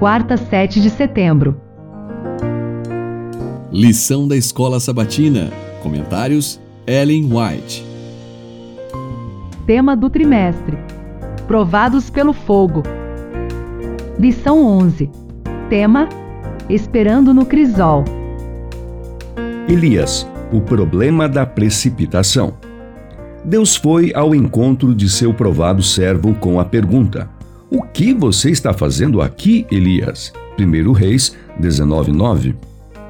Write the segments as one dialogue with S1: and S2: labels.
S1: quarta, 7 de setembro.
S2: Lição da Escola Sabatina. Comentários: Ellen White.
S1: Tema do trimestre: Provados pelo fogo. Lição 11. Tema: Esperando no crisol.
S3: Elias, o problema da precipitação. Deus foi ao encontro de seu provado servo com a pergunta: O que você está fazendo aqui, Elias? 1 Reis 19:9.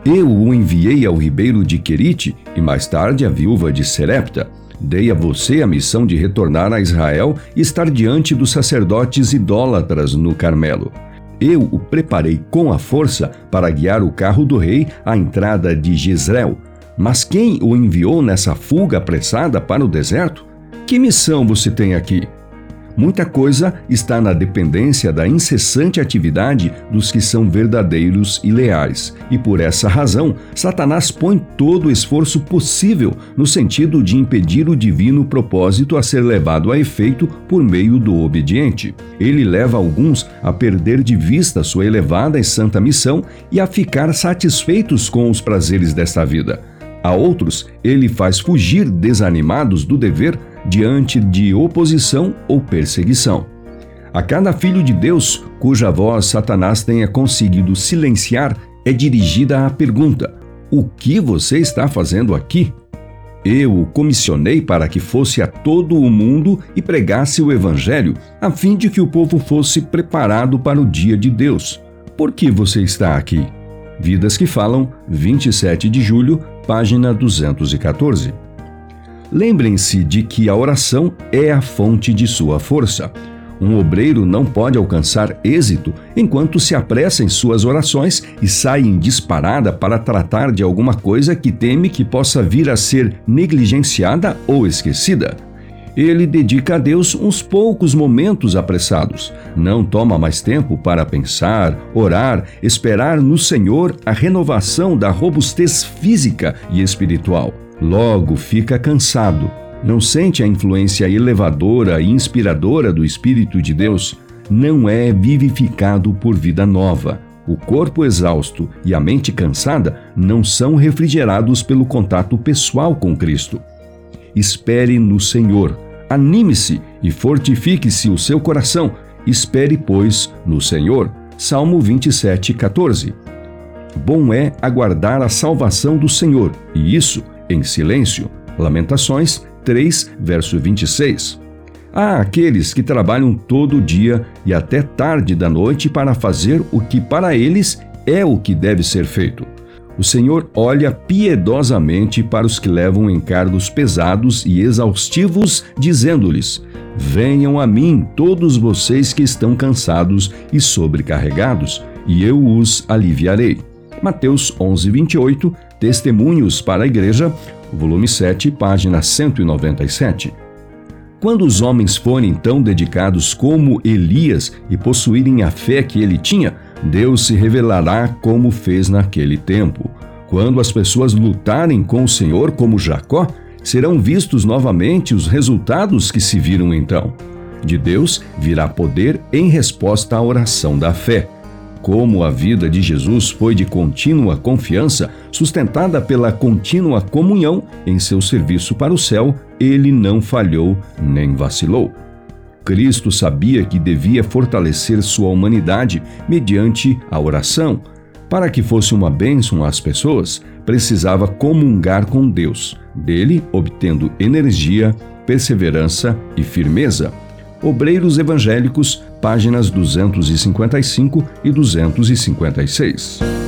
S3: Eu o enviei ao ribeiro de Querite e mais tarde à viúva de Serepta. Dei a você a missão de retornar a Israel e estar diante dos sacerdotes idólatras no Carmelo. Eu o preparei com a força para guiar o carro do rei à entrada de Jezreel. Mas quem o enviou nessa fuga apressada para o deserto? Que missão você tem aqui? Muita coisa está na dependência da incessante atividade dos que são verdadeiros e leais. E por essa razão, Satanás põe todo o esforço possível no sentido de impedir o divino propósito a ser levado a efeito por meio do obediente. Ele leva alguns a perder de vista sua elevada e santa missão e a ficar satisfeitos com os prazeres desta vida. A outros, ele faz fugir desanimados do dever diante de oposição ou perseguição. A cada filho de Deus cuja voz Satanás tenha conseguido silenciar é dirigida a pergunta: O que você está fazendo aqui? Eu o comissionei para que fosse a todo o mundo e pregasse o Evangelho, a fim de que o povo fosse preparado para o dia de Deus. Por que você está aqui? Vidas que Falam, 27 de julho, página 214. Lembrem-se de que a oração é a fonte de sua força. Um obreiro não pode alcançar êxito enquanto se apressa em suas orações e sai em disparada para tratar de alguma coisa que teme que possa vir a ser negligenciada ou esquecida. Ele dedica a Deus uns poucos momentos apressados. Não toma mais tempo para pensar, orar, esperar no Senhor a renovação da robustez física e espiritual. Logo fica cansado, não sente a influência elevadora e inspiradora do Espírito de Deus, não é vivificado por vida nova. O corpo exausto e a mente cansada não são refrigerados pelo contato pessoal com Cristo. Espere no Senhor, anime-se e fortifique-se o seu coração. Espere, pois, no Senhor. Salmo 27, 14. Bom é aguardar a salvação do Senhor, e isso em silêncio. Lamentações 3, verso 26. Há aqueles que trabalham todo dia e até tarde da noite para fazer o que para eles é o que deve ser feito. O Senhor olha piedosamente para os que levam encargos pesados e exaustivos, dizendo-lhes: Venham a mim todos vocês que estão cansados e sobrecarregados, e eu os aliviarei. Mateus 11, 28, Testemunhos para a Igreja, volume 7, página 197. Quando os homens forem tão dedicados como Elias e possuírem a fé que ele tinha, Deus se revelará como fez naquele tempo. Quando as pessoas lutarem com o Senhor como Jacó, serão vistos novamente os resultados que se viram então. De Deus virá poder em resposta à oração da fé. Como a vida de Jesus foi de contínua confiança, sustentada pela contínua comunhão em seu serviço para o céu, ele não falhou nem vacilou. Cristo sabia que devia fortalecer sua humanidade mediante a oração. Para que fosse uma bênção às pessoas, precisava comungar com Deus, dele obtendo energia, perseverança e firmeza. Obreiros Evangélicos, páginas 255 e 256.